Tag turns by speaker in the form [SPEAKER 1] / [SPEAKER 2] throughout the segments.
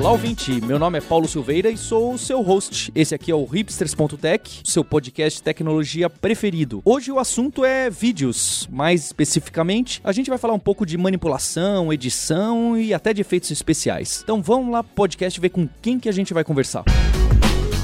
[SPEAKER 1] Olá, ouvinte. Meu nome é Paulo Silveira e sou o seu host. Esse aqui é o hipsters.tech, seu podcast de tecnologia preferido. Hoje o assunto é vídeos. Mais especificamente, a gente vai falar um pouco de manipulação, edição e até de efeitos especiais. Então vamos lá pro podcast ver com quem que a gente vai conversar.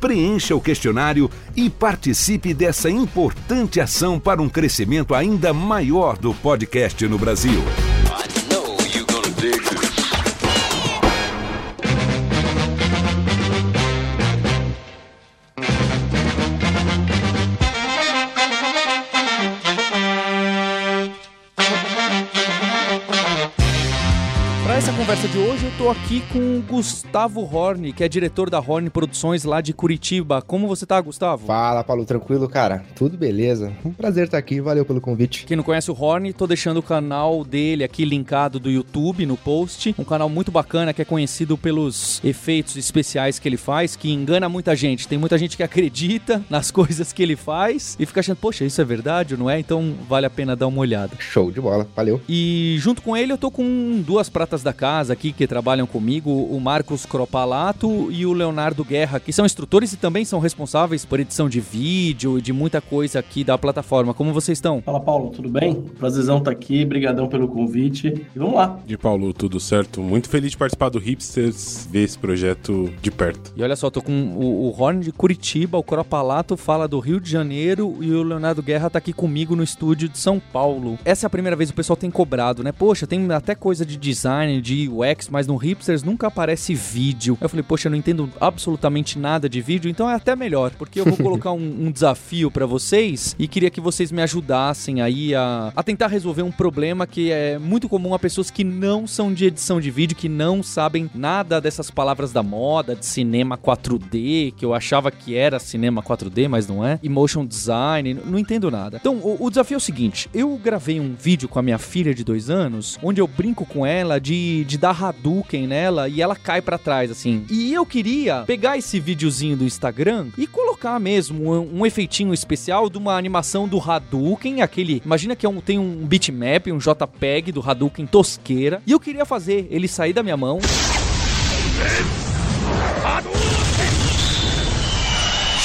[SPEAKER 2] preencha o questionário e participe dessa importante ação para um crescimento ainda maior do podcast no Brasil.
[SPEAKER 1] Conversa de hoje, eu tô aqui com o Gustavo Horn, que é diretor da Horn Produções lá de Curitiba. Como você tá, Gustavo?
[SPEAKER 3] Fala, Paulo, tranquilo, cara? Tudo beleza? Um prazer estar aqui, valeu pelo convite.
[SPEAKER 1] Quem não conhece o Horn, tô deixando o canal dele aqui linkado do YouTube no post. Um canal muito bacana que é conhecido pelos efeitos especiais que ele faz, que engana muita gente. Tem muita gente que acredita nas coisas que ele faz e fica achando, poxa, isso é verdade ou não é? Então vale a pena dar uma olhada.
[SPEAKER 3] Show de bola, valeu.
[SPEAKER 1] E junto com ele eu tô com duas pratas da casa aqui que trabalham comigo, o Marcos Cropalato e o Leonardo Guerra, que são instrutores e também são responsáveis por edição de vídeo e de muita coisa aqui da plataforma. Como vocês estão?
[SPEAKER 4] Fala Paulo, tudo bem? Prazerzão estar aqui, brigadão pelo convite e vamos lá.
[SPEAKER 5] De Paulo, tudo certo? Muito feliz de participar do Hipsters, ver esse projeto de perto.
[SPEAKER 1] E olha só, tô com o, o Horn de Curitiba, o Cropalato fala do Rio de Janeiro e o Leonardo Guerra tá aqui comigo no estúdio de São Paulo. Essa é a primeira vez que o pessoal tem cobrado, né? Poxa, tem até coisa de design, de UX, mas no Hipsters nunca aparece vídeo. Eu falei, poxa, eu não entendo absolutamente nada de vídeo, então é até melhor, porque eu vou colocar um, um desafio para vocês e queria que vocês me ajudassem aí a, a tentar resolver um problema que é muito comum a pessoas que não são de edição de vídeo, que não sabem nada dessas palavras da moda, de cinema 4D, que eu achava que era cinema 4D, mas não é, e motion design, não entendo nada. Então, o, o desafio é o seguinte: eu gravei um vídeo com a minha filha de dois anos, onde eu brinco com ela de, de dar Hadouken nela e ela cai para trás, assim. E eu queria pegar esse videozinho do Instagram e colocar mesmo um, um efeitinho especial de uma animação do Hadouken, aquele. Imagina que é um, tem um bitmap, um JPEG do Hadouken tosqueira. E eu queria fazer ele sair da minha mão.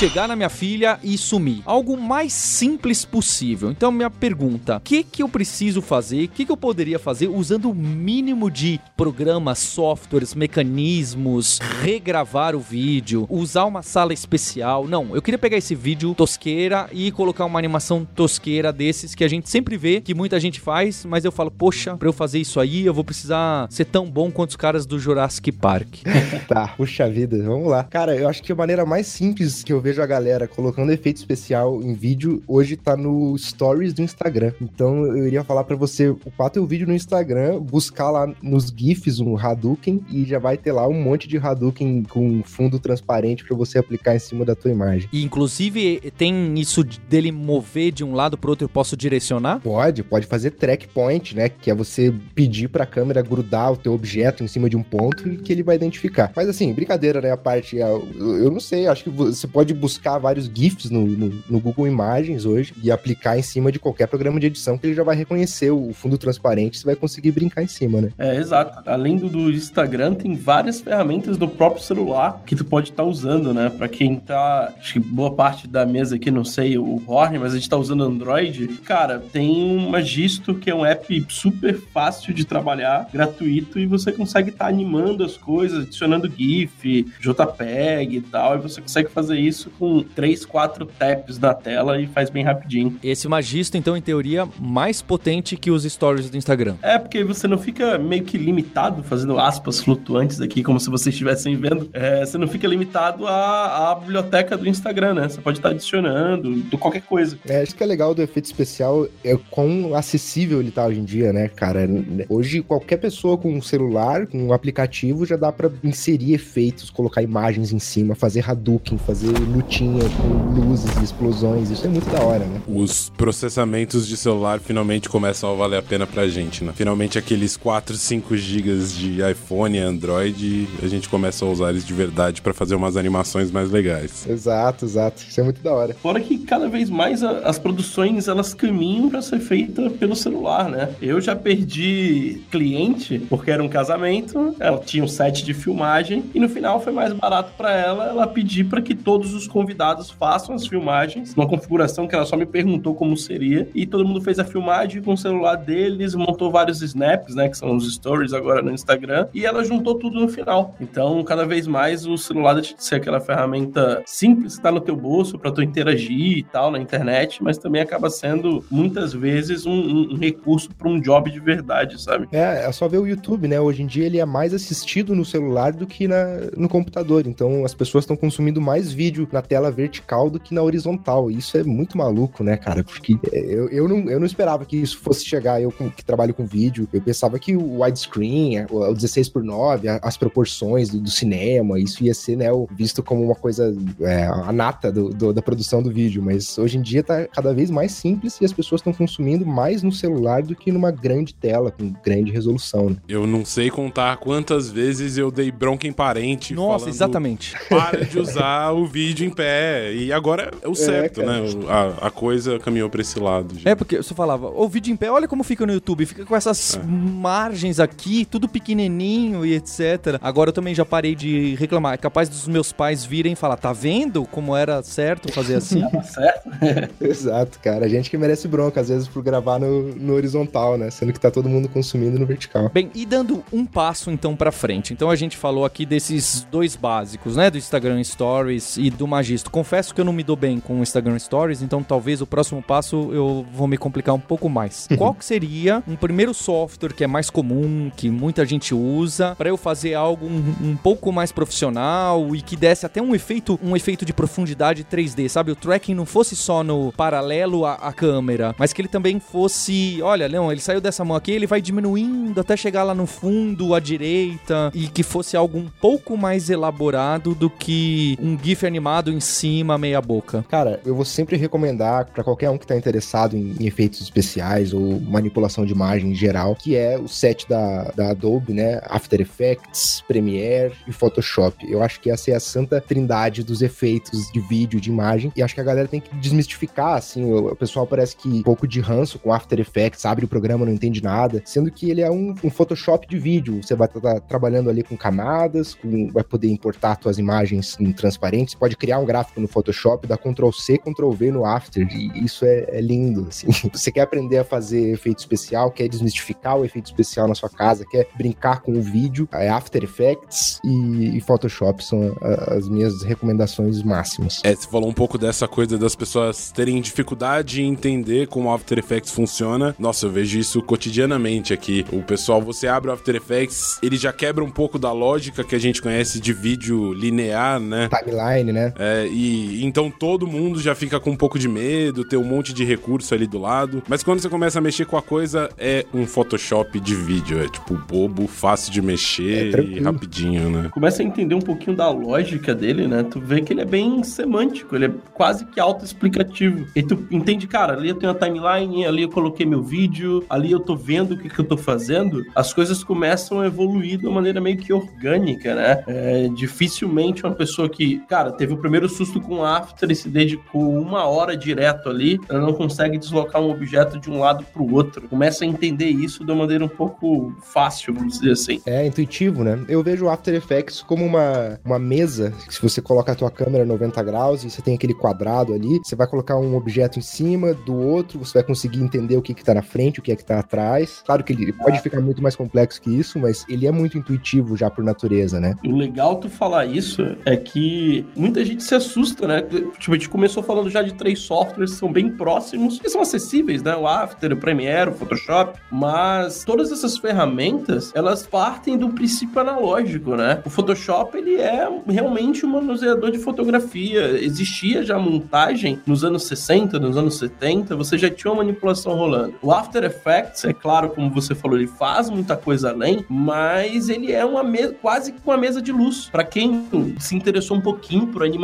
[SPEAKER 1] Chegar na minha filha e sumir. Algo mais simples possível. Então, minha pergunta: o que, que eu preciso fazer? O que, que eu poderia fazer usando o mínimo de programas, softwares, mecanismos, regravar o vídeo, usar uma sala especial? Não, eu queria pegar esse vídeo tosqueira e colocar uma animação tosqueira desses que a gente sempre vê, que muita gente faz, mas eu falo, poxa, pra eu fazer isso aí, eu vou precisar ser tão bom quanto os caras do Jurassic Park.
[SPEAKER 3] tá, puxa vida, vamos lá. Cara, eu acho que a maneira mais simples que eu vejo a galera colocando efeito especial em vídeo hoje tá no Stories do Instagram. Então eu iria falar para você upar teu vídeo no Instagram, buscar lá nos GIFs um Hadouken e já vai ter lá um monte de Hadouken com fundo transparente para você aplicar em cima da tua imagem.
[SPEAKER 1] E inclusive tem isso dele mover de um lado pro outro, eu posso direcionar?
[SPEAKER 3] Pode, pode fazer track point, né? Que é você pedir pra câmera grudar o teu objeto em cima de um ponto e que ele vai identificar. Mas assim, brincadeira, né? A parte. Eu não sei, acho que você pode buscar vários GIFs no, no, no, Google Imagens hoje e aplicar em cima de qualquer programa de edição que ele já vai reconhecer o fundo transparente, você vai conseguir brincar em cima, né?
[SPEAKER 4] É, exato. Além do, do Instagram, tem várias ferramentas do próprio celular que tu pode estar tá usando, né? Pra quem tá. Acho que boa parte da mesa aqui, não sei o Horn, mas a gente tá usando Android. Cara, tem uma Gisto que é um app super fácil de trabalhar, gratuito, e você consegue estar tá animando as coisas, adicionando GIF, JPEG e tal, e você consegue fazer isso isso com 3, 4 taps na tela e faz bem rapidinho.
[SPEAKER 1] Esse Magisto, então, em teoria, mais potente que os stories do Instagram.
[SPEAKER 4] É, porque você não fica meio que limitado, fazendo aspas flutuantes aqui, como se vocês estivessem vendo. É, você não fica limitado à, à biblioteca do Instagram, né? Você pode estar adicionando do qualquer coisa.
[SPEAKER 3] É, acho que é legal do efeito especial é quão acessível ele tá hoje em dia, né, cara? Hoje, qualquer pessoa com um celular, com um aplicativo, já dá para inserir efeitos, colocar imagens em cima, fazer Hadouken, fazer lutinha com luzes e explosões. Isso é muito da hora, né?
[SPEAKER 5] Os processamentos de celular finalmente começam a valer a pena pra gente, né? Finalmente aqueles 4, 5 gigas de iPhone e Android, a gente começa a usar eles de verdade para fazer umas animações mais legais.
[SPEAKER 3] Exato, exato. Isso é muito da hora.
[SPEAKER 4] Fora que cada vez mais a, as produções elas caminham para ser feita pelo celular, né? Eu já perdi cliente porque era um casamento, ela tinha um set de filmagem e no final foi mais barato para ela ela pedir para que todos os convidados façam as filmagens numa configuração que ela só me perguntou como seria e todo mundo fez a filmagem com o celular deles, montou vários snaps, né, que são os stories agora no Instagram e ela juntou tudo no final. Então, cada vez mais o celular deixa de ser aquela ferramenta simples que está no teu bolso para tu interagir e tal na internet, mas também acaba sendo muitas vezes um, um recurso para um job de verdade, sabe?
[SPEAKER 3] É, é só ver o YouTube, né? Hoje em dia ele é mais assistido no celular do que na, no computador. Então as pessoas estão consumindo mais vídeo na tela vertical do que na horizontal. E isso é muito maluco, né, cara? Porque é, eu, eu, não, eu não esperava que isso fosse chegar. Eu que trabalho com vídeo, eu pensava que o widescreen, o 16 por 9, as proporções do, do cinema, isso ia ser, né, visto como uma coisa é, a nata do, do, da produção do vídeo. Mas hoje em dia tá cada vez mais simples e as pessoas estão consumindo mais no celular do que numa grande tela com grande resolução. Né?
[SPEAKER 5] Eu não sei contar quantas vezes eu dei bronca em parente.
[SPEAKER 1] Nossa,
[SPEAKER 5] falando,
[SPEAKER 1] exatamente.
[SPEAKER 5] Para de usar o vídeo em pé. E agora é o certo, é, né? A, a, coisa caminhou pra esse lado.
[SPEAKER 1] É, porque você falava, o vídeo em pé, olha como fica no YouTube. Fica com essas é. margens aqui, tudo pequenininho e etc. Agora eu também já parei de reclamar. É capaz dos meus pais virem e falar, tá vendo como era certo fazer assim?
[SPEAKER 4] certo.
[SPEAKER 3] Exato, cara. A gente que merece bronca, às vezes, por gravar no, no horizontal, né? Sendo que tá todo mundo consumindo no vertical.
[SPEAKER 1] Bem, e dando um passo então para frente. Então a gente falou aqui desses dois básicos, né? Do Instagram Stories e do Magisto. Confesso que eu não me dou bem com o Instagram Stories, então talvez o próximo passo eu vou me complicar um pouco mais. Qual que seria um primeiro software que é mais comum, que muita gente usa, para eu fazer algo um, um, pouco mais profissional e que desse até um efeito, um efeito de profundidade 3D, sabe? O tracking não fosse só no paralelo à, à câmera, mas que ele também fosse, olha, Leon, ele saiu dessa mão aqui, ele vai diminuindo até chegar lá no fundo, à direita, e que fosse algo um pouco mais elaborado do que um GIF animado em cima, meia boca.
[SPEAKER 3] Cara, eu vou sempre recomendar para qualquer um que tá interessado em, em, efeitos especiais ou manipulação de imagem em geral, que é o set da, da Adobe, né? After Effects, Premiere e Photoshop. Eu acho que essa é a santa trindade dos efeitos de vídeo, de imagem, e acho que a galera tem que desmistificar, assim, o, o pessoal parece que um pouco de ranço com After Effects, abre o programa, não entende nada, sendo que ele é um, um Photoshop de vídeo. Você vai estar tá trabalhando ali com camadas, com, vai poder importar suas imagens em transparentes, pode criar um gráfico no Photoshop, dar Ctrl C, Ctrl V no After, e isso é, é lindo, assim. Você quer aprender a fazer efeito especial, quer desmistificar o efeito especial na sua casa, quer brincar com o vídeo, é After Effects e, e Photoshop são a, as minhas recomendações máximas.
[SPEAKER 5] É, você falou um pouco dessa coisa das pessoas terem dificuldade em entender como o After Effects funciona. Nossa, eu vejo isso cotidianamente aqui. O pessoal, você abre o After Effects, ele já quebra um pouco da lógica que a gente conhece de vídeo linear, né?
[SPEAKER 3] Timeline, né?
[SPEAKER 5] É, e então todo mundo já fica com um pouco de medo, ter um monte de recurso ali do lado. Mas quando você começa a mexer com a coisa, é um Photoshop de vídeo. É tipo bobo, fácil de mexer é e rapidinho, né?
[SPEAKER 4] Começa a entender um pouquinho da lógica dele, né? Tu vê que ele é bem semântico, ele é quase que autoexplicativo. E tu entende, cara, ali eu tenho a timeline, ali eu coloquei meu vídeo, ali eu tô vendo o que, que eu tô fazendo. As coisas começam a evoluir de uma maneira meio que orgânica, né? É, dificilmente uma pessoa que, cara, teve o primeiro susto com After e se dedicou uma hora direto ali, ela não consegue deslocar um objeto de um lado pro outro. Começa a entender isso de uma maneira um pouco fácil, vamos dizer assim.
[SPEAKER 3] É intuitivo, né? Eu vejo o After Effects como uma, uma mesa que se você coloca a tua câmera 90 graus e você tem aquele quadrado ali, você vai colocar um objeto em cima do outro, você vai conseguir entender o que que tá na frente, o que é que tá atrás. Claro que ele pode ficar muito mais complexo que isso, mas ele é muito intuitivo já por natureza, né?
[SPEAKER 4] O legal tu falar isso é que muita gente gente se assusta, né? Tipo, a gente começou falando já de três softwares que são bem próximos, que são acessíveis, né? O After, o Premiere, o Photoshop, mas todas essas ferramentas, elas partem do princípio analógico, né? O Photoshop, ele é realmente um manuseador de fotografia. Existia já montagem nos anos 60, nos anos 70, você já tinha uma manipulação rolando. O After Effects, é claro, como você falou, ele faz muita coisa além, mas ele é uma mesa, quase uma mesa de luz. Para quem se interessou um pouquinho por animação,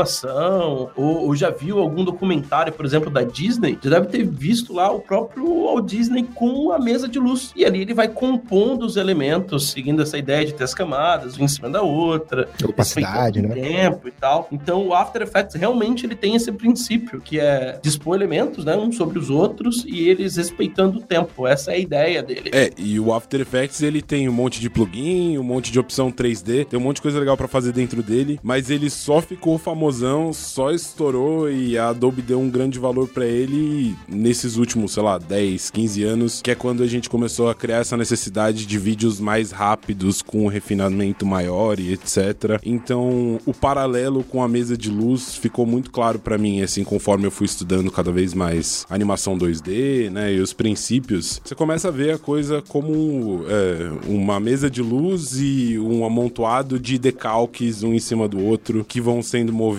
[SPEAKER 4] ou, ou, já viu algum documentário, por exemplo, da Disney, já deve ter visto lá o próprio Walt Disney com a mesa de luz. E ali ele vai compondo os elementos, seguindo essa ideia de ter as camadas, uma em cima da outra.
[SPEAKER 3] Opacidade, né?
[SPEAKER 4] Tempo e tal. Então o After Effects realmente ele tem esse princípio, que é dispor elementos, né, uns sobre os outros, e eles respeitando o tempo. Essa é a ideia dele.
[SPEAKER 5] É, e o After Effects ele tem um monte de plugin, um monte de opção 3D, tem um monte de coisa legal para fazer dentro dele, mas ele só ficou famosão, só estourou e a Adobe deu um grande valor para ele nesses últimos, sei lá, 10, 15 anos, que é quando a gente começou a criar essa necessidade de vídeos mais rápidos, com um refinamento maior e etc. Então, o paralelo com a mesa de luz ficou muito claro para mim, assim, conforme eu fui estudando cada vez mais animação 2D, né, e os princípios. Você começa a ver a coisa como é, uma mesa de luz e um amontoado de decalques um em cima do outro que vão sendo movidos.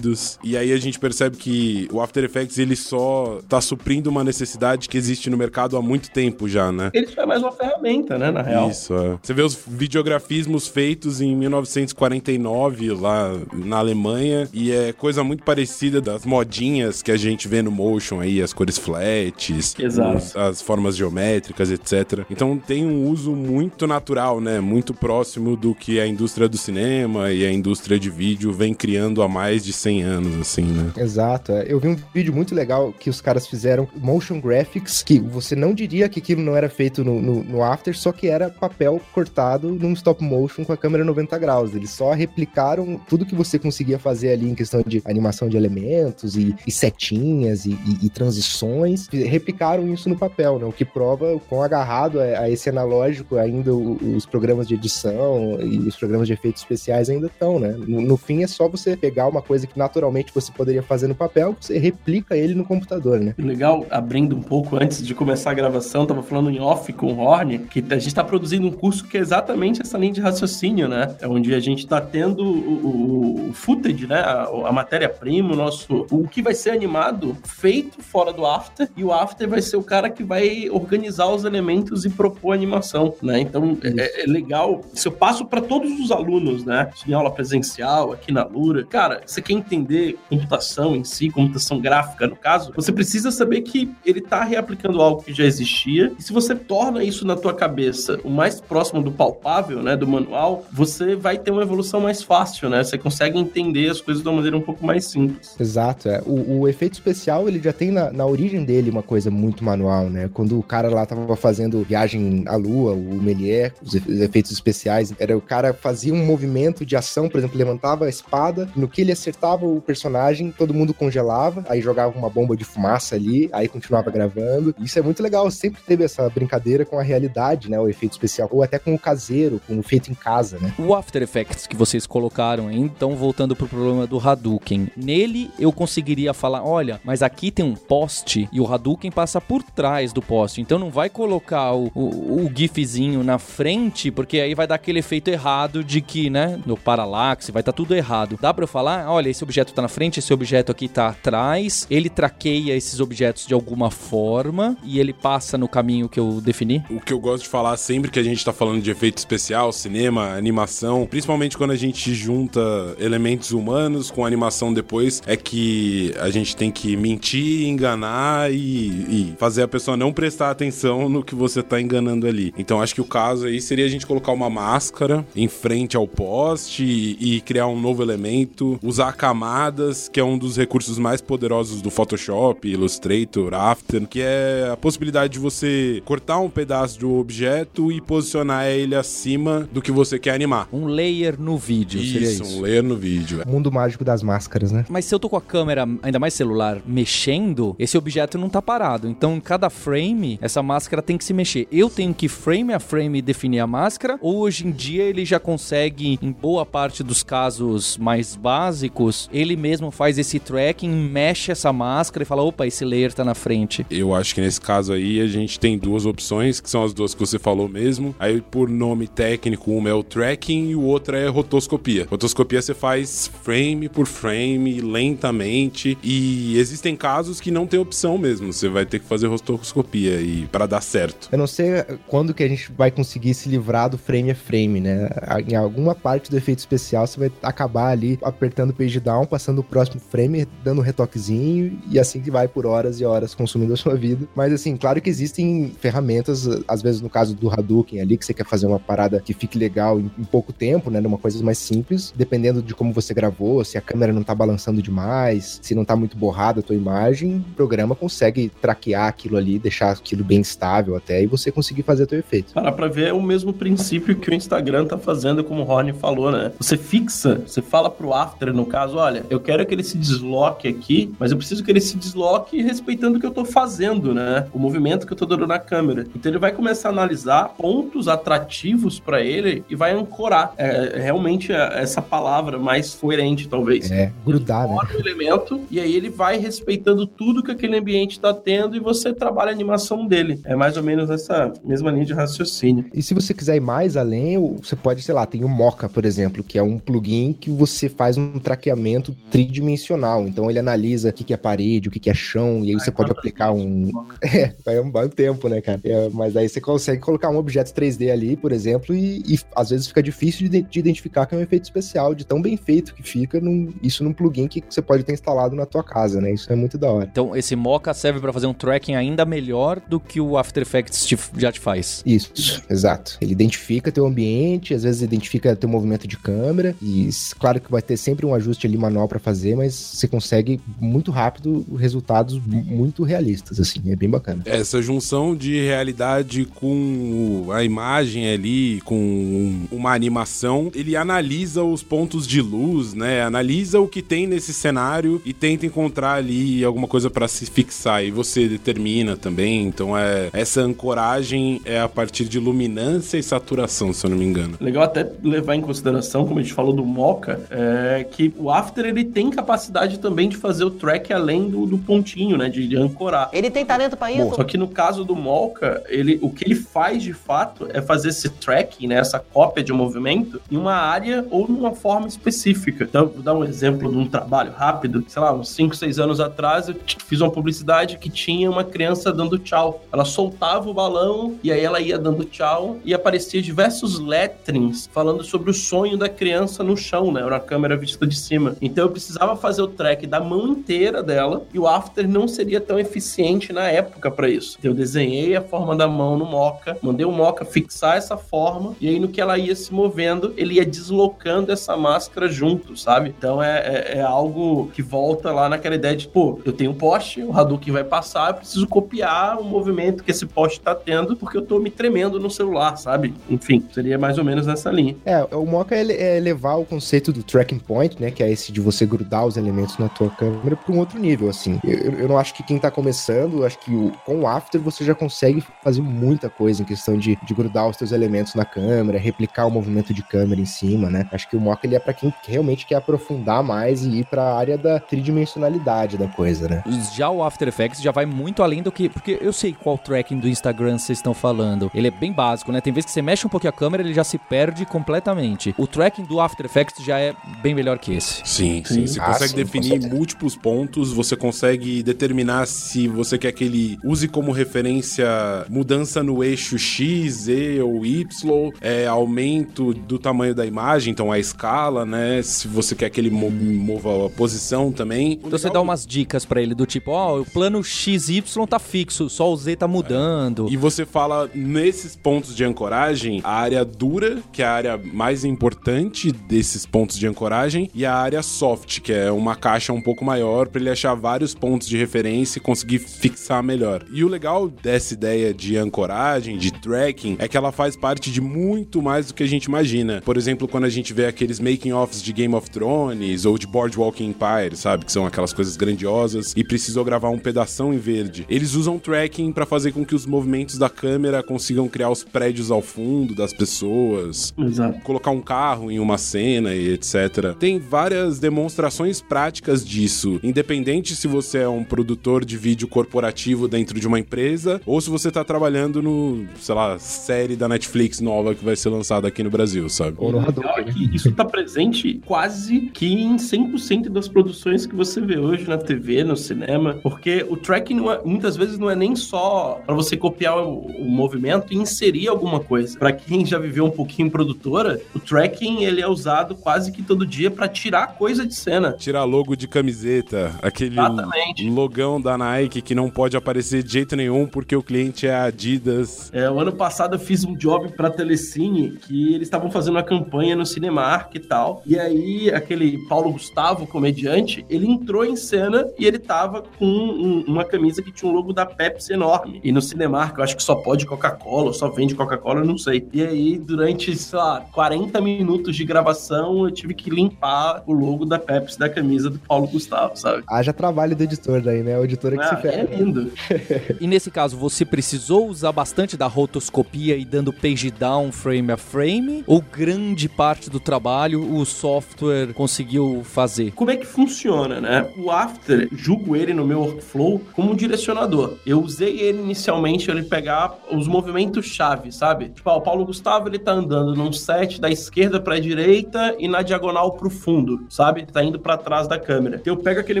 [SPEAKER 5] E aí a gente percebe que o After Effects ele só tá suprindo uma necessidade que existe no mercado há muito tempo já, né?
[SPEAKER 4] Ele só é mais uma ferramenta, né, na real.
[SPEAKER 5] Isso, é. Você vê os videografismos feitos em 1949 lá na Alemanha e é coisa muito parecida das modinhas que a gente vê no motion aí, as cores flats, os, as formas geométricas, etc. Então tem um uso muito natural, né? Muito próximo do que a indústria do cinema e a indústria de vídeo vem criando há mais de 100 anos, assim, né?
[SPEAKER 3] Exato. É. Eu vi um vídeo muito legal que os caras fizeram motion graphics, que você não diria que aquilo não era feito no, no, no After, só que era papel cortado num stop motion com a câmera 90 graus. Eles só replicaram tudo que você conseguia fazer ali em questão de animação de elementos e, e setinhas e, e, e, transições, replicaram isso no papel, né? O que prova o quão agarrado a, a esse analógico ainda os programas de edição e os programas de efeitos especiais ainda estão, né? No, no, fim é só você pegar uma coisa que naturalmente você poderia fazer no papel, você replica ele no computador, né?
[SPEAKER 4] Legal, abrindo um pouco antes de começar a gravação, tava falando em off com o Horn, que a gente está produzindo um curso que é exatamente essa linha de raciocínio, né? É onde a gente está tendo o, o, o, footage, né? A, a matéria-prima, o nosso. O que vai ser animado feito fora do After, e o After vai ser o cara que vai organizar os elementos e propor a animação, né? Então é, é, legal. Se eu passo para todos os alunos, né? Em aula presencial, aqui na Lura, cara, você quer entender computação em si, computação gráfica no caso, você precisa saber que ele está reaplicando algo que já existia, e se você torna isso na tua cabeça o mais próximo do palpável, né, do manual, você vai ter uma evolução mais fácil, né? Você consegue entender as coisas de uma maneira um pouco mais simples.
[SPEAKER 3] Exato, é. O, o efeito especial, ele já tem na, na origem dele uma coisa muito manual, né? Quando o cara lá tava fazendo viagem à lua, o Melier, os, os efeitos especiais, era o cara fazia um movimento de ação, por exemplo, levantava a espada, no que ele acertava o personagem, todo mundo congelava, aí jogava uma bomba de fumaça ali, aí continuava gravando. Isso é muito legal, sempre teve essa brincadeira com a realidade, né? O efeito especial, ou até com o caseiro, com o feito em casa, né?
[SPEAKER 1] O After Effects que vocês colocaram, então voltando pro problema do Hadouken, nele eu conseguiria falar, olha, mas aqui tem um poste e o Hadouken passa por trás do poste, então não vai colocar o, o, o gifzinho na frente, porque aí vai dar aquele efeito errado de que, né, no paralaxe vai estar tá tudo errado. Dá para eu falar, olha, esse objeto tá na frente, esse objeto aqui tá atrás, ele traqueia esses objetos de alguma forma e ele passa no caminho que eu defini?
[SPEAKER 5] O que eu gosto de falar sempre que a gente tá falando de efeito especial, cinema, animação, principalmente quando a gente junta elementos humanos com animação depois, é que a gente tem que mentir, enganar e, e fazer a pessoa não prestar atenção no que você tá enganando ali. Então acho que o caso aí seria a gente colocar uma máscara em frente ao poste e, e criar um novo elemento, usar camadas, que é um dos recursos mais poderosos do Photoshop, Illustrator, After, que é a possibilidade de você cortar um pedaço do objeto e posicionar ele acima do que você quer animar.
[SPEAKER 1] Um layer no vídeo,
[SPEAKER 5] isso,
[SPEAKER 1] seria isso?
[SPEAKER 5] um layer no vídeo.
[SPEAKER 3] O mundo mágico das máscaras, né?
[SPEAKER 1] Mas se eu tô com a câmera, ainda mais celular, mexendo, esse objeto não tá parado. Então, em cada frame, essa máscara tem que se mexer. Eu tenho que frame a frame definir a máscara, ou hoje em dia ele já consegue, em boa parte dos casos mais básicos, físicos, ele mesmo faz esse tracking, mexe essa máscara e fala: opa, esse layer tá na frente.
[SPEAKER 5] Eu acho que nesse caso aí a gente tem duas opções, que são as duas que você falou mesmo. Aí, por nome técnico, uma é o tracking e o outro é rotoscopia. Rotoscopia você faz frame por frame, lentamente, e existem casos que não tem opção mesmo. Você vai ter que fazer rotoscopia e para dar certo.
[SPEAKER 3] Eu não sei quando que a gente vai conseguir se livrar do frame a frame, né? Em alguma parte do efeito especial você vai acabar ali apertando o page down, passando o próximo frame, dando um retoquezinho e assim que vai por horas e horas consumindo a sua vida. Mas assim, claro que existem ferramentas, às vezes no caso do Hadouken ali, que você quer fazer uma parada que fique legal em, em pouco tempo, né? Numa coisa mais simples, dependendo de como você gravou, se a câmera não tá balançando demais, se não tá muito borrada a tua imagem, o programa consegue traquear aquilo ali, deixar aquilo bem estável até e você conseguir fazer teu efeito.
[SPEAKER 4] Parar pra ver é o mesmo princípio que o Instagram tá fazendo, como o Rony falou, né? Você fixa, você fala pro After, no caso, olha, eu quero que ele se desloque aqui, mas eu preciso que ele se desloque respeitando o que eu tô fazendo, né? O movimento que eu tô dando na câmera. Então ele vai começar a analisar pontos atrativos para ele e vai ancorar. É, realmente é essa palavra mais coerente, talvez.
[SPEAKER 3] É, grudar, né?
[SPEAKER 4] o elemento e aí ele vai respeitando tudo que aquele ambiente tá tendo e você trabalha a animação dele. É mais ou menos essa mesma linha de raciocínio.
[SPEAKER 3] E se você quiser ir mais além, você pode, sei lá, tem o Mocha, por exemplo, que é um plugin que você faz um traqueamento tridimensional. Então ele analisa o que é parede, o que é chão, e aí você pode aplicar um. É, vai um bom tempo, né, cara? É, mas aí você consegue colocar um objeto 3D ali, por exemplo, e, e às vezes fica difícil de, de, identificar que é um efeito especial, de tão bem feito que fica num, isso num plugin que você pode ter instalado na tua casa, né? Isso é muito da hora.
[SPEAKER 1] Então esse Mocha serve para fazer um tracking ainda melhor do que o After Effects te, já te faz.
[SPEAKER 3] Isso, exato. Ele identifica teu ambiente, às vezes identifica teu movimento de câmera, e claro que vai ter sempre um ajuste ali manual para fazer, mas você consegue muito rápido resultados muito realistas, assim, é bem bacana.
[SPEAKER 5] Essa junção de realidade com a imagem ali, com uma animação, ele analisa os pontos de luz, né? Analisa o que tem nesse cenário e tenta encontrar ali alguma coisa para se fixar e você determina também. Então é essa ancoragem é a partir de luminância e saturação, se eu não me engano.
[SPEAKER 4] Legal até levar em consideração, como a gente falou do Mocha, é que o After ele tem capacidade também de fazer o track além do, do pontinho, né? De, de ancorar.
[SPEAKER 6] Ele tem talento para isso?
[SPEAKER 4] Bom, só que no caso do Mocha, ele, o que ele faz de fato é fazer esse tracking, né? Essa cópia de movimento em uma área ou numa forma específica. Então, vou dar um exemplo de um trabalho rápido. Sei lá, uns 5, 6 anos atrás, eu fiz uma publicidade que tinha uma criança dando tchau. Ela soltava o balão e aí ela ia dando tchau e aparecia diversos letterings falando sobre o sonho da criança no chão, né? Era a câmera vista de cima. Então eu precisava fazer o track da mão inteira dela e o after não seria tão eficiente na época para isso. Então eu desenhei a forma da mão no Mocha, mandei o Mocha fixar essa forma e aí no que ela ia se movendo, ele ia deslocando essa máscara junto, sabe? Então é, é, é algo que volta lá naquela ideia de, pô, eu tenho um poste, o Hadouken vai passar, eu preciso copiar o movimento que esse poste tá tendo porque eu tô me tremendo no celular, sabe? Enfim, seria mais ou menos nessa linha.
[SPEAKER 3] É, o Mocha é, é levar o conceito do tracking point, né, que é esse de você grudar os elementos na tua câmera para um outro nível, assim. Eu, eu não acho que quem tá começando, acho que o, com o After você já consegue fazer muita coisa em questão de, de grudar os teus elementos na câmera, replicar o movimento de câmera em cima, né? Acho que o Mocha ele é para quem realmente quer aprofundar mais e ir para a área da tridimensionalidade da coisa, né?
[SPEAKER 1] Já o After Effects já vai muito além do que, porque eu sei qual tracking do Instagram vocês estão falando. Ele é bem básico, né? Tem vezes que você mexe um pouquinho a câmera, ele já se perde completamente. O tracking do After Effects já é bem melhor que esse.
[SPEAKER 5] Sim, sim. Você
[SPEAKER 3] Ah,
[SPEAKER 5] consegue
[SPEAKER 3] sim,
[SPEAKER 5] definir múltiplos pontos, você consegue determinar se você quer que ele use como referência mudança no eixo X, Z ou Y, é, aumento do tamanho da imagem, então a escala, né? Se você quer que ele mo- mova a posição também.
[SPEAKER 1] Então você dá umas dicas pra ele do tipo, ó, o plano XY tá fixo, só o Z tá mudando.
[SPEAKER 5] E você fala nesses pontos de ancoragem, a área dura, que é a área mais importante desses pontos de ancoragem, e a área soft, que é uma caixa um pouco maior para ele achar vários pontos de referência e conseguir fixar melhor. E o legal dessa ideia de ancoragem, de tracking, é que ela faz parte de muito mais do que a gente imagina. Por exemplo, quando a gente vê aqueles making-offs de Game of Thrones ou de Boardwalk Empire, sabe? Que são aquelas coisas grandiosas e precisou gravar um pedação em verde. Eles usam tracking para fazer com que os movimentos da câmera consigam criar os prédios ao fundo das pessoas,
[SPEAKER 4] Exato.
[SPEAKER 5] colocar um carro em uma cena e etc. Tem várias demonstrações práticas disso, independente se você é um produtor de vídeo corporativo dentro de uma empresa ou se você tá trabalhando no, sei lá, série da Netflix nova que vai ser lançada aqui no Brasil, sabe?
[SPEAKER 4] No Hadouken, é que isso tá presente quase que em 100% das produções que você vê hoje na TV, no cinema, porque o tracking é, muitas vezes não é nem só para você copiar o, o, movimento e inserir alguma coisa. Para quem já viveu um pouquinho produtora, o tracking ele é usado quase que todo dia para tirar coisa de cena.
[SPEAKER 5] Tirar logo de camiseta, aquele Exatamente. logão da Nike que não pode aparecer de jeito nenhum porque o cliente é Adidas.
[SPEAKER 4] É, o ano passado eu fiz um job para Telecine que eles estavam fazendo uma campanha no Cinemark e tal. E aí aquele Paulo Gustavo, comediante, ele entrou em cena e ele tava com um, uma camisa que tinha um logo da Pepsi enorme. E no Cinemark, eu acho que só pode Coca-Cola, só vende Coca-Cola, não sei. E aí, durante, sei lá, 40 minutos de gravação, eu tive que limpar o logo da Pepsi da camisa do Paulo Gustavo, sabe?
[SPEAKER 3] Haja trabalho do editor daí, né? O editor é que ah, se ferra.
[SPEAKER 4] É lindo.
[SPEAKER 1] e nesse caso, você precisou usar bastante da rotoscopia e dando page down frame a frame? Ou grande parte do trabalho o software conseguiu fazer?
[SPEAKER 4] Como é que funciona, né? O After, julgo ele no meu workflow como um direcionador. Eu usei ele inicialmente, ele pegar os movimentos chave, sabe? Tipo, ó, o Paulo Gustavo, ele tá andando num set da esquerda pra direita e na diagonal pro fundo, sabe? Tá indo para trás da câmera. Então eu pego aquele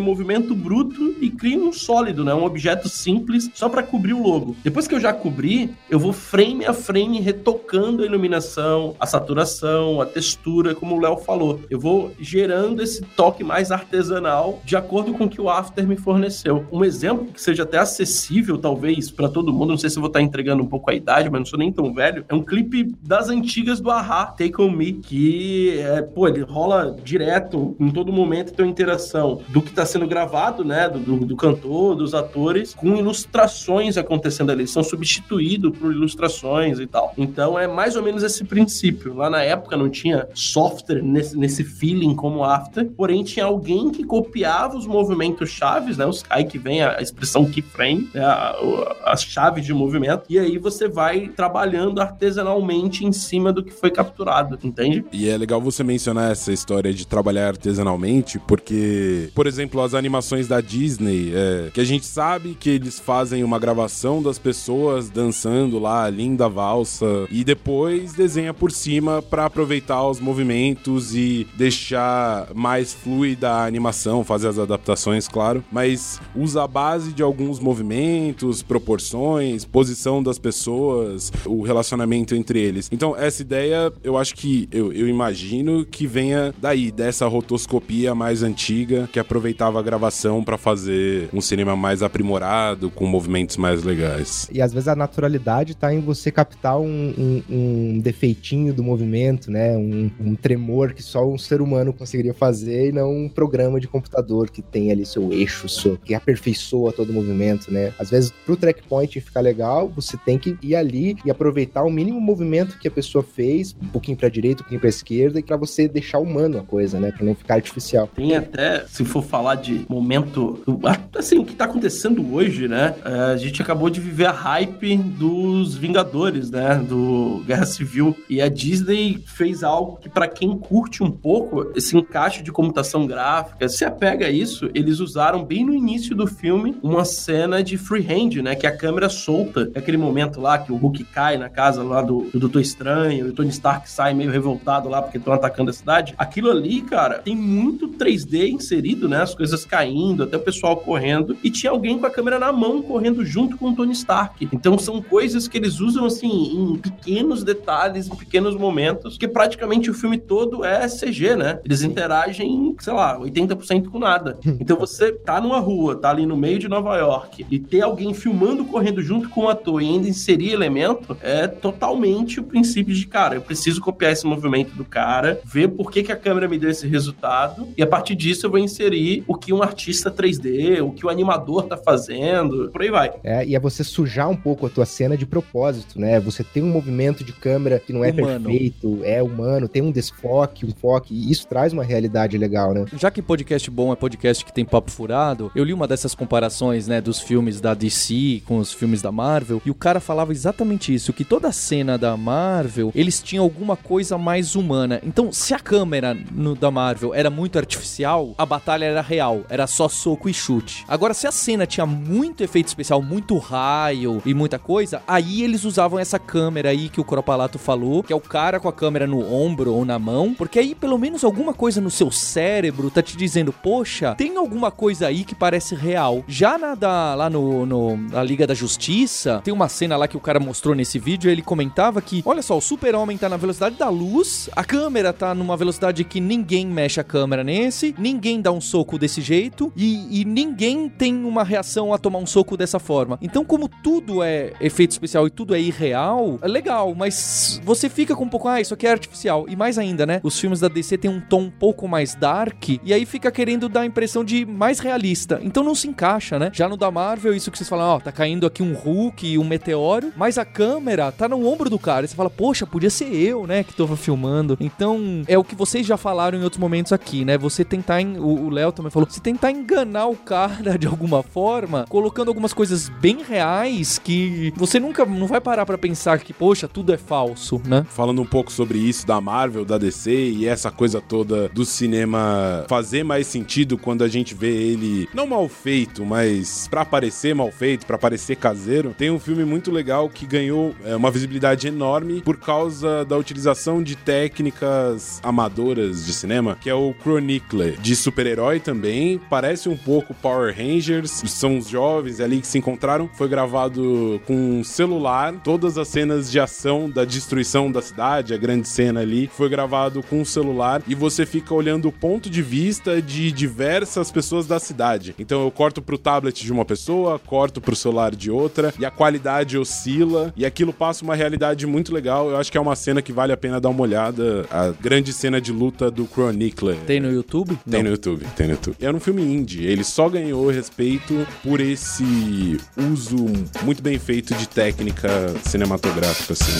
[SPEAKER 4] movimento bruto e crio um sólido, né? Um objeto simples só para cobrir o logo. Depois que eu já cobri, eu vou frame a frame retocando a iluminação, a saturação, a textura, como o Léo falou. Eu vou gerando esse toque mais artesanal de acordo com o que o After me forneceu. Um exemplo que seja até acessível, talvez, para todo mundo, não sei se eu vou estar entregando um pouco a idade, mas não sou nem tão velho, é um clipe das antigas do Aha, Take On Me, que, é, pô, ele rola direto, em todo momento, tem uma interação do que está sendo gravado, né, do, do, do, cantor, dos atores, com ilustrações acontecendo ali, eles são substituídos por ilustrações e tal. Então, é mais ou menos esse princípio. Lá na época não tinha software nesse, nesse feeling como After, porém tinha alguém que copiava os movimentos chaves, né, os, aí que vem a, expressão keyframe, né, as chaves de movimento, e aí você vai trabalhando artesanalmente em cima do que foi capturado, entende?
[SPEAKER 5] E é legal você mencionar essa história de trabalhar artesanalmente, porque, por exemplo, as animações da Disney, é, que a gente sabe que eles fazem uma gravação das pessoas dançando lá, linda valsa, e depois desenha por cima para aproveitar os movimentos e deixar mais fluida a animação, fazer as adaptações, claro, mas usa a base de alguns movimentos, proporções, posição das pessoas, o relacionamento entre eles. Então, essa ideia, eu acho que, eu, eu imagino que venha daí, dessa rotoscopia mais antiga, que aproveitava a gravação para fazer um cinema mais aprimorado, com movimentos mais legais.
[SPEAKER 3] E às vezes a naturalidade tá em você captar um, um, um defeitinho do movimento, né? Um, um, tremor que só um ser humano conseguiria fazer e não um programa de computador que tem ali seu eixo, seu, que aperfeiçoa todo o movimento, né? Às vezes, pro track point ficar legal, você tem que ir ali e aproveitar o mínimo movimento que a pessoa fez, um pouquinho pra direita, um pouquinho pra esquerda, e pra você deixar humano a coisa, né? Pra não ficar artificial.
[SPEAKER 4] Tem até, se for falar de momento, assim, o que tá acontecendo hoje, né? É, a gente acabou de viver a hype dos Vingadores, né? Do Guerra Civil. E a Disney fez algo que, para quem curte um pouco esse encaixe de computação gráfica, se apega a isso, eles usaram bem no início do filme uma cena de freehand, né? Que a câmera solta. É aquele momento lá que o Hulk cai na casa lá do, do Doutor Estranho, e o Tony Stark sai meio revoltado lá porque estão atacando a cidade. Aquilo ali, cara, tem muito 3D inserido, né? As coisas caindo, até o pessoal correndo. E tinha alguém com a câmera na mão correndo junto com o Tony Stark. Então são coisas que eles usam assim em pequenos detalhes, em pequenos momentos, que praticamente o filme todo é CG, né? Eles interagem, sei lá, 80% com nada. Então você tá numa rua, tá ali no meio de Nova York e ter alguém filmando correndo junto com o ator e ainda inserir elemento é totalmente o princípio de, cara, eu preciso copiar esse movimento do cara, ver por que, que a câmera me deu esse resultado e a partir disso eu vou inserir o que um artista 3D, o que o animador tá fazendo, por aí vai.
[SPEAKER 3] É, e é você sujar um pouco a tua cena de propósito, né? Você tem um movimento de câmera que não é humano. perfeito, é humano, tem um desfoque, um foque, e isso traz uma realidade legal, né?
[SPEAKER 1] Já que podcast bom é podcast que tem papo furado, eu li uma dessas comparações, né, dos filmes da DC com os filmes da Marvel, e o cara falava exatamente isso, que toda cena da Marvel, eles tinham alguma coisa mais humana. Então, se a câmera no, da, Marvel era muito artificial, a batalha era real, era só soco e chute. Agora, se a cena tinha muito efeito especial, muito raio e muita coisa, aí eles usavam essa câmera aí que o Cropalato falou, que é o cara com a câmera no ombro ou na mão, porque aí pelo menos alguma coisa no seu cérebro tá te dizendo, poxa, tem alguma coisa aí que parece real. Já na da, lá no, no na Liga da Justiça, tem uma cena lá que o cara mostrou nesse vídeo, ele comentava que, olha só, o super-homem tá na velocidade da luz, a câmera tá numa velocidade que ninguém mexe a câmera nesse, ninguém dá um soco desse jeito e, e ninguém tem uma reação a tomar um soco dessa forma. Então, como tudo é efeito especial e tudo é irreal, é legal, mas você fica com um pouco, ah, isso aqui é artificial. E mais ainda, né? Os filmes da DC têm um tom um pouco mais dark e aí fica querendo dar a impressão de mais realista. Então não se encaixa, né? Já no da Marvel, isso que vocês falam, ó, tá caindo aqui um Hulk e um meteoro, mas a câmera tá no ombro do cara. E você fala, poxa, podia ser eu, né, que tô filmando. Então, é o que vocês já falaram em outros momentos aqui, né? Você tentar, o Léo também falou, você tentar enganar o cara de alguma forma, colocando algumas coisas bem reais que você nunca não vai parar para pensar que, poxa, tudo é falso, né?
[SPEAKER 5] Falando um pouco sobre isso da Marvel, da DC e essa coisa toda do cinema fazer mais sentido quando a gente vê ele não mal feito, mas para parecer mal feito, para parecer caseiro. Tem um filme muito legal que ganhou é, uma visibilidade enorme por causa da utilização de técnicas amadoras de cinema, que é o Chronicle, de super-herói também. Parece um pouco Power Rangers, são os jovens ali que se encontraram. Foi gravado com um celular, todas as cenas de ação da destruição da cidade, a grande cena ali, foi gravado com um celular e você fica olhando o ponto de vista de diversas pessoas da cidade. Então eu corto pro tablet de uma pessoa, corto pro celular de outra e a qualidade oscila e aquilo passa uma realidade muito legal. Eu acho que é uma cena que vale a pena dar uma olhada. A grande cena de luta do Chronicle.
[SPEAKER 1] Tem no YouTube?
[SPEAKER 5] Tem Não. no YouTube, tem no YouTube. Era um filme indie. Ele só ganhou respeito por esse uso muito bem feito de técnica cinematográfica, assim.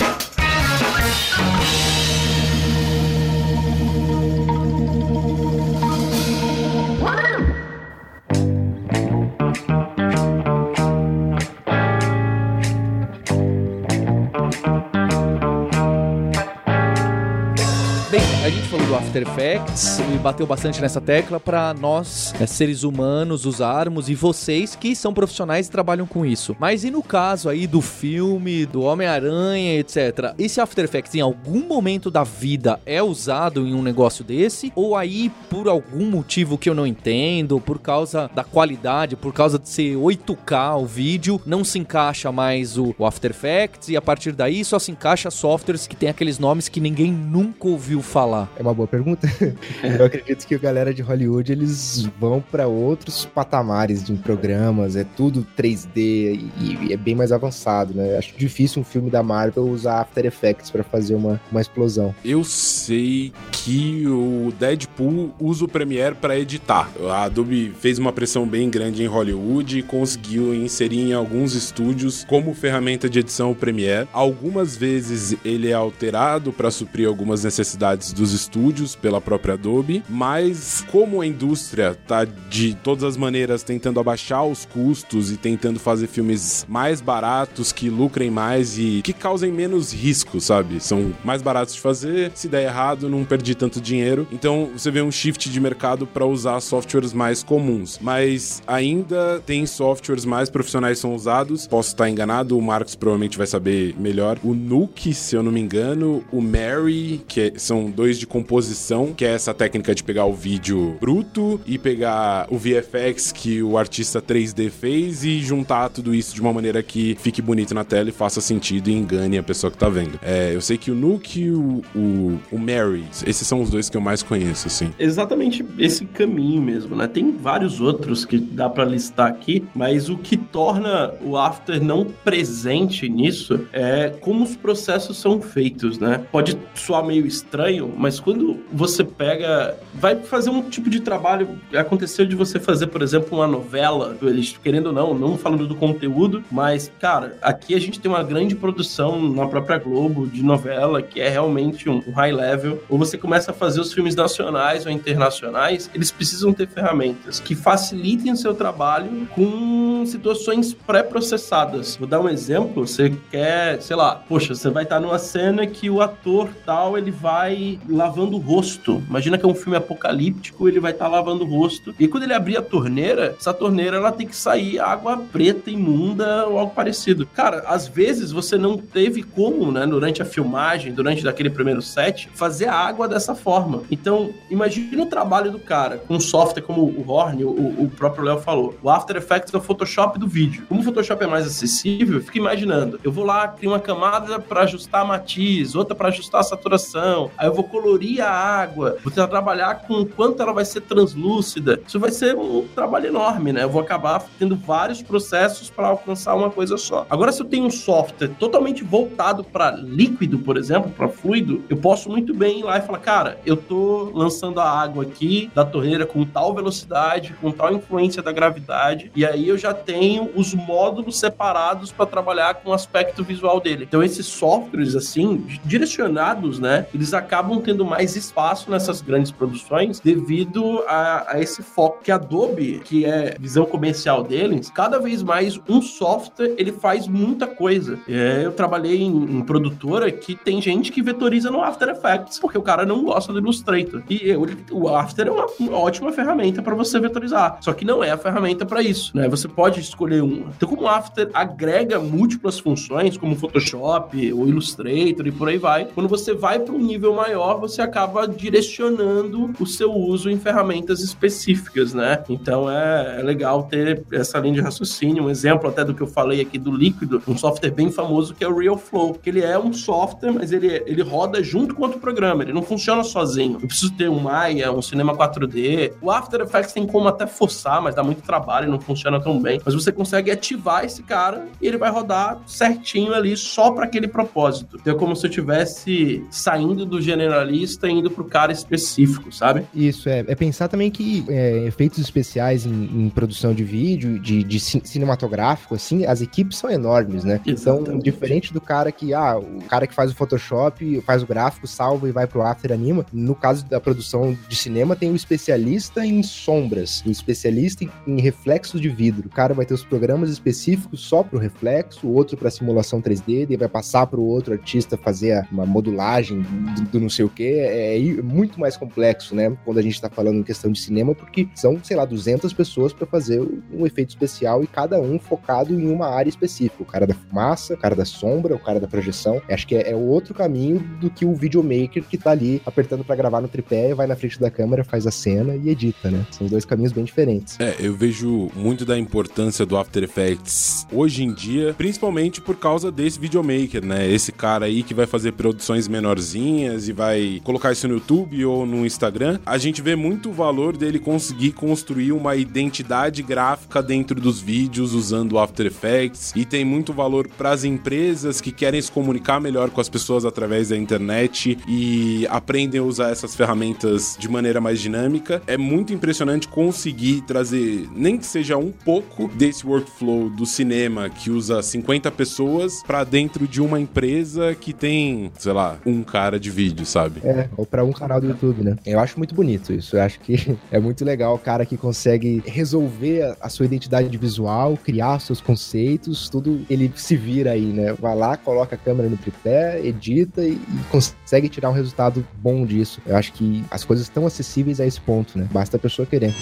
[SPEAKER 1] After Effects e bateu bastante nessa tecla para nós, é, seres humanos, usarmos e vocês que são profissionais e trabalham com isso. Mas e no caso aí do filme, do Homem-Aranha, etc. Esse After Effects em algum momento da vida é usado em um negócio desse? Ou aí por algum motivo que eu não entendo, por causa da qualidade, por causa de ser 8K o vídeo, não se encaixa mais o, o After Effects e a partir daí só se encaixa softwares que tem aqueles nomes que ninguém nunca ouviu falar?
[SPEAKER 3] É uma boa pergunta pergunta. eu acredito que a galera de Hollywood eles vão para outros patamares de programas, é tudo 3D e, e, é bem mais avançado, né? Acho difícil um filme da Marvel usar After Effects para fazer uma, uma explosão.
[SPEAKER 5] Eu sei que o Deadpool usa o Premiere para editar. A Adobe fez uma pressão bem grande em Hollywood e conseguiu inserir em alguns estúdios como ferramenta de edição o Premiere. Algumas vezes ele é alterado para suprir algumas necessidades dos estúdios pela própria Adobe, mas como a indústria tá de todas as maneiras tentando abaixar os custos e tentando fazer filmes mais baratos que lucrem mais e que causem menos risco, sabe? São mais baratos de fazer, se der errado, não perdi tanto dinheiro. Então você vê um shift de mercado para usar softwares mais comuns, mas ainda tem softwares mais profissionais são usados. Posso estar enganado, o Marcos provavelmente vai saber melhor. O Nuke, se eu não me engano, o Mary, que são dois de composição que é essa técnica de pegar o vídeo bruto e pegar o VFX que o artista 3D fez e juntar tudo isso de uma maneira que fique bonito na tela e faça sentido e engane a pessoa que tá vendo. É, eu sei que o Nuke e o, o, o Mary, esses são os dois que eu mais conheço, assim.
[SPEAKER 4] Exatamente esse caminho mesmo, né? Tem vários outros que dá para listar aqui, mas o que torna o After não presente nisso é como os processos são feitos, né? Pode soar meio estranho, mas quando você pega. Vai fazer um tipo de trabalho. Aconteceu de você fazer, por exemplo, uma novela, eles querendo ou não, não falando do conteúdo, mas, cara, aqui a gente tem uma grande produção na própria Globo de novela, que é realmente um high level. Ou você começa a fazer os filmes nacionais ou internacionais, eles precisam ter ferramentas que facilitem o seu trabalho com situações pré-processadas. Vou dar um exemplo. Você quer, sei lá, poxa, você vai estar numa cena que o ator tal ele vai lavando o rosto rosto. Imagina que é um filme apocalíptico, ele vai estar tá lavando o rosto. E quando ele abrir a torneira, essa torneira ela tem que sair água preta, imunda ou algo parecido. Cara, às vezes você não teve como, né, durante a filmagem, durante daquele primeiro set, fazer a água dessa forma. Então, imagina o trabalho do cara com um software como o Horn, o, o próprio Léo falou. O After Effects é o Photoshop do vídeo. Como o Photoshop é mais acessível, fica imaginando. Eu vou lá, crio uma camada para ajustar matiz, outra para ajustar a saturação. Aí eu vou colorir a água, vou tentar trabalhar com quanto ela vai ser translúcida. Isso vai ser um trabalho enorme, né? Eu vou acabar tendo vários processos para alcançar uma coisa só. Agora, se eu tenho um software totalmente voltado para líquido, por exemplo, para fluido, eu posso muito bem ir lá e falar, cara, eu tô lançando a água aqui da torneira com tal velocidade, com tal influência da gravidade, e aí eu já tenho os módulos separados para trabalhar com o aspecto visual dele. Então, esses softwares, assim, direcionados, né, eles acabam tendo mais espaço nessas grandes produções devido a, a esse foco que a Adobe, que é visão comercial deles, cada vez mais um software ele faz muita coisa. É, eu trabalhei em, em, produtora que tem gente que vetoriza no After Effects porque o cara não gosta do Illustrator. E eu, o After é uma, uma ótima ferramenta para você vetorizar, só que não é a ferramenta para isso, né? Você pode escolher uma. Então, como o After agrega múltiplas funções, como Photoshop, o Illustrator e por aí vai, quando você vai para um nível maior, você acaba direcionando o seu uso em ferramentas específicas, né? Então é, é legal ter essa linha de raciocínio. Um exemplo até do que eu falei aqui do líquido, um software bem famoso que é o RealFlow, que ele é um software, mas ele, ele roda junto com outro programa, ele não funciona sozinho. Eu preciso ter um Maya, um Cinema 4D. O After Effects tem como até forçar, mas dá muito trabalho, não funciona tão bem. Mas você consegue ativar esse cara e ele vai rodar certinho ali só para aquele propósito. Então é como se eu estivesse saindo do generalista e indo pro cara específico, sabe?
[SPEAKER 3] Isso, é. É pensar também que é, efeitos especiais em, em, produção de vídeo, de, de cinematográfico, assim, as equipes são enormes, né? Então, Exatamente. Então, diferente do cara que, ah, o cara que faz o Photoshop, faz o gráfico, salva e vai pro After Anima, no caso da produção de cinema, tem o especialista em sombras, o especialista em, em reflexos de vidro. O cara vai ter os programas específicos só pro reflexo, o outro para simulação 3D, e vai passar pro outro artista fazer uma modulagem do, do não sei o que. É, é, muito mais complexo, né? Quando a gente tá falando em questão de cinema, porque são, sei lá, 200 pessoas para fazer um efeito especial e cada um focado em uma área específica. O cara da fumaça, o cara da sombra, o cara da projeção. Acho que é, é outro caminho do que o videomaker que tá ali apertando para gravar no tripé, vai na frente da câmera, faz a cena e edita, né? São dois caminhos bem diferentes.
[SPEAKER 5] É, eu vejo muito da importância do After Effects hoje em dia, principalmente por causa desse videomaker, né? Esse cara aí que vai fazer produções menorzinhas e vai colocar isso no YouTube ou no Instagram. A gente vê muito o valor dele conseguir construir uma identidade gráfica dentro dos vídeos usando After Effects e tem muito valor para as empresas que querem se comunicar melhor com as pessoas através da internet e aprendem a usar essas ferramentas de maneira mais dinâmica. É muito impressionante conseguir trazer, nem que seja um pouco desse workflow do cinema que usa 50 pessoas para dentro de uma empresa que tem, sei lá, um cara de vídeo, sabe?
[SPEAKER 3] É, ou para um canal do YouTube, né? Eu acho muito bonito isso. Eu acho que é muito legal o cara que consegue resolver a sua identidade visual, criar seus conceitos, tudo ele se vira aí, né? Vai lá, coloca a câmera no tripé, edita e, e consegue tirar um resultado bom disso. Eu acho que as coisas estão acessíveis a esse ponto, né? Basta a pessoa querer.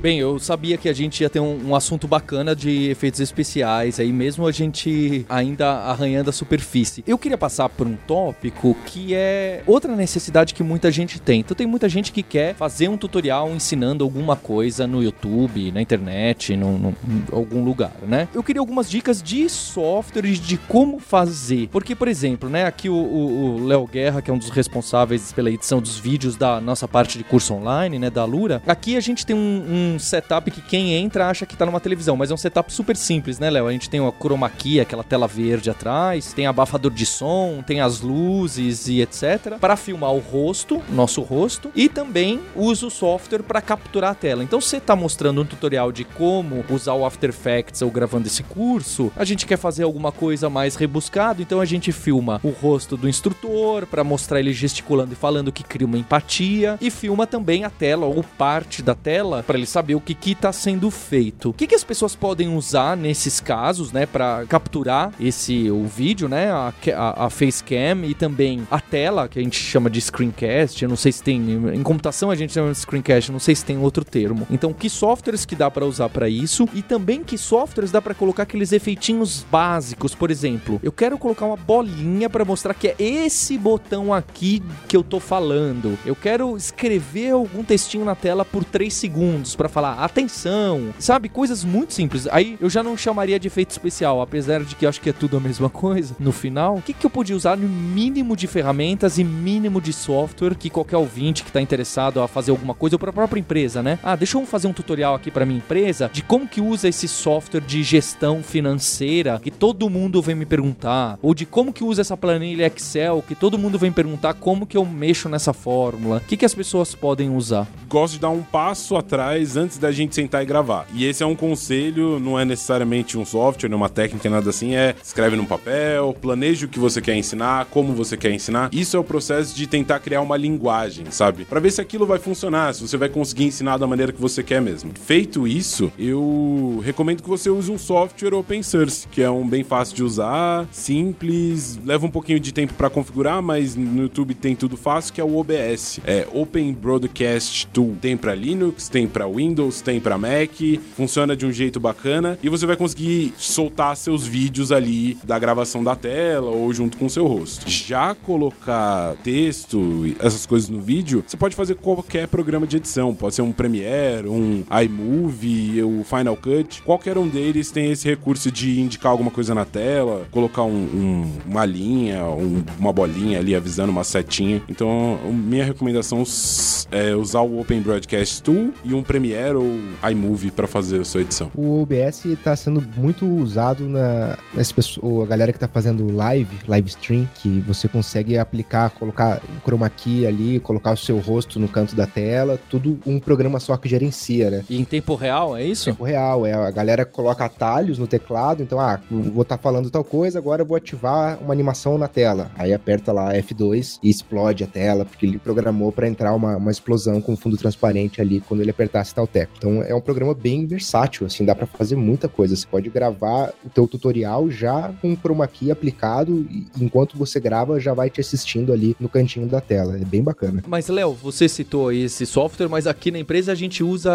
[SPEAKER 1] Bem, eu sabia que a gente ia ter um, um, assunto bacana de efeitos especiais aí, mesmo a gente ainda arranhando a superfície. Eu queria passar por um tópico que é outra necessidade que muita gente tem. Então tem muita gente que quer fazer um tutorial ensinando alguma coisa no YouTube, na internet, em algum lugar, né? Eu queria algumas dicas de softwares de como fazer. Porque, por exemplo, né, aqui o Léo Guerra, que é um dos responsáveis pela edição dos vídeos da nossa parte de curso online, né, da Lura, aqui a gente tem um, um um setup que quem entra acha que tá numa televisão, mas é um setup super simples, né, Léo? A gente tem uma chroma key, aquela tela verde atrás, tem abafador de som, tem as luzes e etc. para filmar o rosto, nosso rosto, e também usa o software para capturar a tela. Então, você tá mostrando um tutorial de como usar o After Effects ou gravando esse curso, a gente quer fazer alguma coisa mais rebuscado, então a gente filma o rosto do instrutor para mostrar ele gesticulando e falando que cria uma empatia e filma também a tela ou parte da tela para ele saber saber o que que tá sendo feito. O que que as pessoas podem usar nesses casos, né, para capturar esse o vídeo, né, a, a, a facecam e também a tela, que a gente chama de screencast, eu não sei se tem em computação a gente chama de screencast, não sei se tem outro termo. Então, que softwares que dá para usar para isso e também que softwares dá para colocar aqueles efeitinhos básicos, por exemplo, eu quero colocar uma bolinha para mostrar que é esse botão aqui que eu tô falando. Eu quero escrever algum textinho na tela por 3 segundos para falar atenção, sabe? Coisas muito simples. Aí eu já não chamaria de efeito especial, apesar de que acho que é tudo a mesma coisa. No final, o que, que eu podia usar no mínimo de ferramentas e mínimo de software que qualquer ouvinte que está interessado a fazer alguma coisa ou para a própria empresa, né? Ah, deixa eu fazer um tutorial aqui para minha empresa de como que usa esse software de gestão financeira que todo mundo vem me perguntar, ou de como que usa essa planilha Excel que todo mundo vem perguntar como que eu mexo nessa fórmula. O que, que as pessoas podem usar?
[SPEAKER 5] Gosto de dar um passo atrás antes da gente sentar e gravar. E esse é um conselho, não é necessariamente um software, uma técnica, nada assim, é escreve num papel, planeje o que você quer ensinar, como você quer ensinar. Isso é o processo de tentar criar uma linguagem, sabe? Para ver se aquilo vai funcionar, se você vai conseguir ensinar da maneira que você quer mesmo. Feito isso, eu recomendo que você use um software open source, que é um bem fácil de usar, simples, leva um pouquinho de tempo para configurar, mas no YouTube tem tudo fácil, que é o OBS. É Open Broadcast Tool. Tem para Linux, tem para Windows, tem para Mac, funciona de um jeito bacana e você vai conseguir soltar seus vídeos ali da gravação da tela ou junto com seu rosto. Já colocar texto, essas coisas no vídeo, você pode fazer qualquer programa de edição, pode ser um Premiere, um iMovie, o Final Cut, qualquer um deles tem esse recurso de indicar alguma coisa na tela, colocar um, um, uma linha, um, uma bolinha ali avisando uma setinha. Então, minha recomendação é usar o Open Broadcast Tool e um Premiere ou iMovie para fazer a sua edição.
[SPEAKER 3] O OBS está sendo muito usado na nas pessoas, a galera que está fazendo live, live stream, que você consegue aplicar, colocar um chroma key ali, colocar o seu rosto no canto da tela, tudo um programa só que gerencia, né?
[SPEAKER 1] E em tempo real, é isso?
[SPEAKER 3] Tempo real, é. A galera coloca atalhos no teclado, então, ah, vou estar tá falando tal coisa, agora eu vou ativar uma animação na tela. Aí aperta lá F2 e explode a tela, porque ele programou para entrar uma, uma explosão com fundo transparente ali quando ele apertasse tal teco. Então é um programa bem versátil, assim, dá para fazer muita coisa. Você pode gravar o teu tutorial já com o chroma key aplicado e enquanto você grava já vai te assistindo ali no cantinho da tela. É bem bacana.
[SPEAKER 1] Mas Léo, você citou aí esse software, mas aqui na empresa a gente usa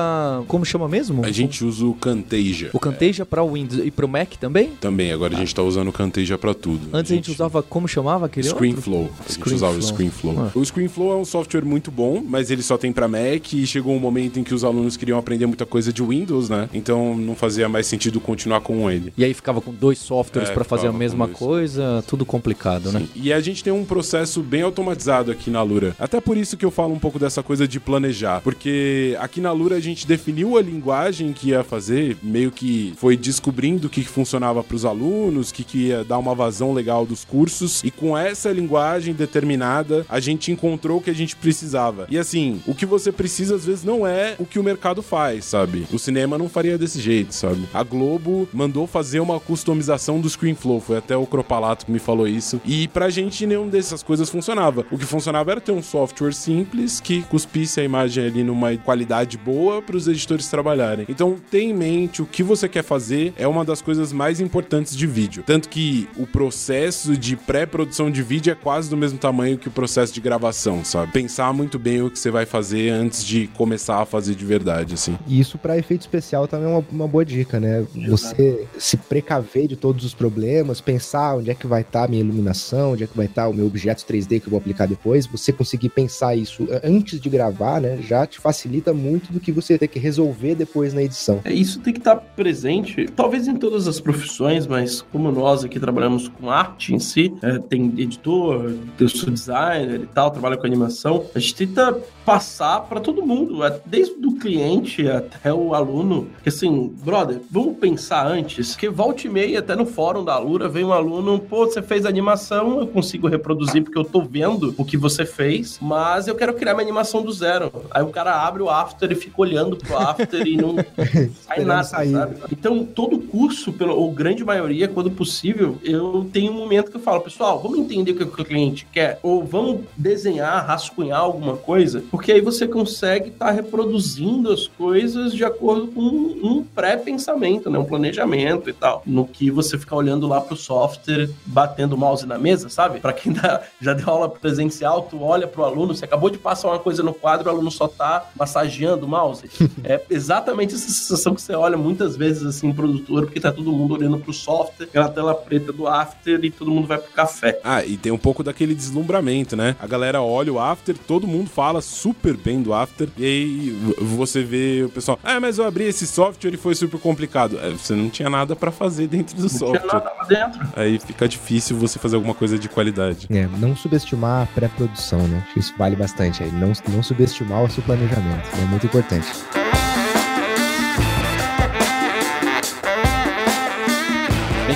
[SPEAKER 1] como chama mesmo?
[SPEAKER 5] A gente usa o Camtasia.
[SPEAKER 1] O Camtasia é. para o Windows e para o Mac também?
[SPEAKER 5] Também, agora ah. a gente tá usando o Camtasia para tudo.
[SPEAKER 1] Antes a gente... a gente, usava como chamava aquele
[SPEAKER 5] ScreenFlow. A gente usava o ScreenFlow. Ah. O ScreenFlow é um software muito bom, mas ele só tem para Mac e chegou um momento em que os alunos queriam aprender muita coisa de Windows, né? Então não fazia mais sentido continuar com ele.
[SPEAKER 1] E aí ficava com dois softwares é, para fazer a mesma coisa, tudo complicado, né? Sim. né?
[SPEAKER 5] E a gente tem um processo bem automatizado aqui na Lura. Até por isso que eu falo um pouco dessa coisa de planejar, porque aqui na Lura a gente definiu a linguagem que ia fazer, meio que foi descobrindo o que funcionava para os alunos, o que, que ia dar uma vazão legal dos cursos, e com essa linguagem determinada, a gente encontrou o que a gente precisava. E assim, o que você precisa às vezes não é o que o mercado faz, sabe? O cinema não faria desse jeito, sabe? A Globo mandou fazer uma customização do ScreenFlow, foi até o Cropalato que me falou isso. E pra gente nenhum dessas coisas funcionava. O que funcionava era ter um software simples que cuspisse a imagem ali numa qualidade boa para os editores trabalharem. Então, tenha em mente o que você quer fazer é uma das coisas mais importantes de vídeo. Tanto que o processo de pré-produção de vídeo é quase do mesmo tamanho que o processo de gravação, sabe? Pensar muito bem o que você vai fazer antes de começar a fazer de verdade, assim.
[SPEAKER 3] E isso para efeito especial também é uma, uma boa dica, né? Você se precaver de todos os problemas, pensar onde é que vai estar tá a minha iluminação, onde é que vai estar tá o meu objeto 3D que eu vou aplicar depois, você conseguir pensar isso antes de gravar, né, já te facilita muito do que você ter que resolver depois na edição.
[SPEAKER 4] É, isso tem que estar tá presente, talvez em todas as profissões, mas como nós aqui trabalhamos com arte em si, é, tem editor, eu sou designer e tal, trabalho com animação, a gente tenta passar para todo mundo, desde o cliente até o aluno, que assim, brother, vamos pensar antes, que volte e meia até no fórum da Alura vem um aluno, pô, você fez animação, eu consigo reproduzir porque eu tô vendo o que você fez, mas eu quero criar minha animação do zero. Aí o cara abre o After e fica olhando pro After e não sai nada, sair. sabe? Então, todo curso, pelo, ou grande maioria, quando possível, eu tenho um momento que eu falo, pessoal, vamos entender o que o cliente quer, ou vamos desenhar, rascunhar alguma coisa, porque aí você consegue estar tá reproduzindo as coisas de acordo com um pré-pensamento, né? Um planejamento e tal. No que você ficar olhando lá pro software, batendo o mouse na mesa, sabe? Para quem dá, já deu aula presencial, tu olha pro aluno, você acabou de passar uma coisa no quadro, o aluno só tá massageando o mouse. é exatamente essa sensação que você olha muitas vezes assim em produtor, porque tá todo mundo olhando pro software, aquela tela preta do after e todo mundo vai pro café.
[SPEAKER 5] Ah, e tem um pouco daquele deslumbramento, né? A galera olha o after, todo mundo fala super bem do after, e aí você vê o pessoal, ah, mas eu abri esse software e foi super complicado. É, você não tinha nada para fazer dentro do não software. Tinha nada pra dentro. Aí fica difícil você fazer alguma coisa de qualidade.
[SPEAKER 3] É, não subestimar a pré-produção, né? Acho que isso vale bastante aí. Não, não subestimar o seu planejamento. É muito importante.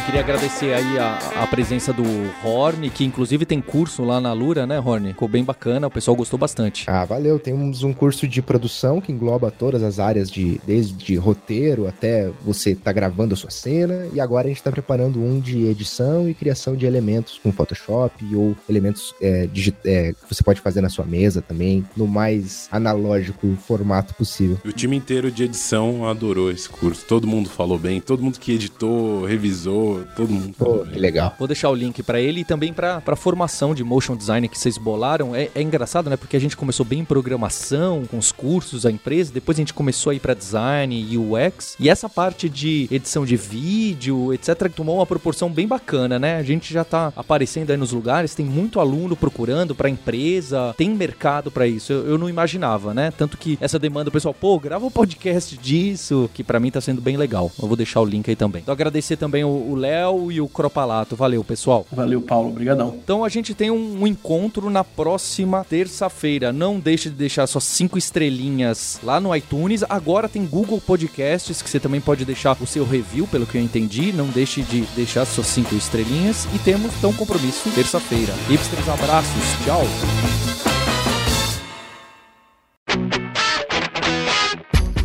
[SPEAKER 1] Queria agradecer aí a, a, presença do Horn, que inclusive tem curso lá na Lura, né, Horn? Ficou bem bacana, o pessoal gostou bastante.
[SPEAKER 3] Ah, valeu. Temos um curso de produção que engloba todas as áreas de desde roteiro até você tá gravando a sua cena. E agora a gente tá preparando um de edição e criação de elementos com Photoshop ou elementos é, é, que você pode fazer na sua mesa também, no mais analógico formato possível.
[SPEAKER 5] O time inteiro de edição adorou esse curso. Todo mundo falou bem, todo mundo que editou, revisou, todo mundo.
[SPEAKER 3] Pô, que legal.
[SPEAKER 1] Vou deixar o link para ele e também para a formação de motion design que vocês bolaram. É, é, engraçado, né? Porque a gente começou bem em programação, com os cursos, a empresa, depois a gente começou a ir para design e UX. E essa parte de edição de vídeo, etc, tomou uma proporção bem bacana, né? A gente já tá aparecendo aí nos lugares, tem muito aluno procurando para empresa, tem mercado para isso. Eu, eu, não imaginava, né? Tanto que essa demanda, o pessoal, pô, grava um podcast disso, que para mim tá sendo bem legal. Eu vou deixar o link aí também. Então agradecer também o, o Léo e o Cropalato. Valeu, pessoal.
[SPEAKER 4] Valeu, Paulo. Obrigadão.
[SPEAKER 1] Então a gente tem um, um encontro na próxima terça-feira. Não deixe de deixar suas cinco estrelinhas lá no iTunes. Agora tem Google Podcasts, que você também pode deixar o seu review, pelo que eu entendi. Não deixe de deixar suas cinco estrelinhas. E temos então compromisso terça-feira. Hipsters, abraços. Tchau.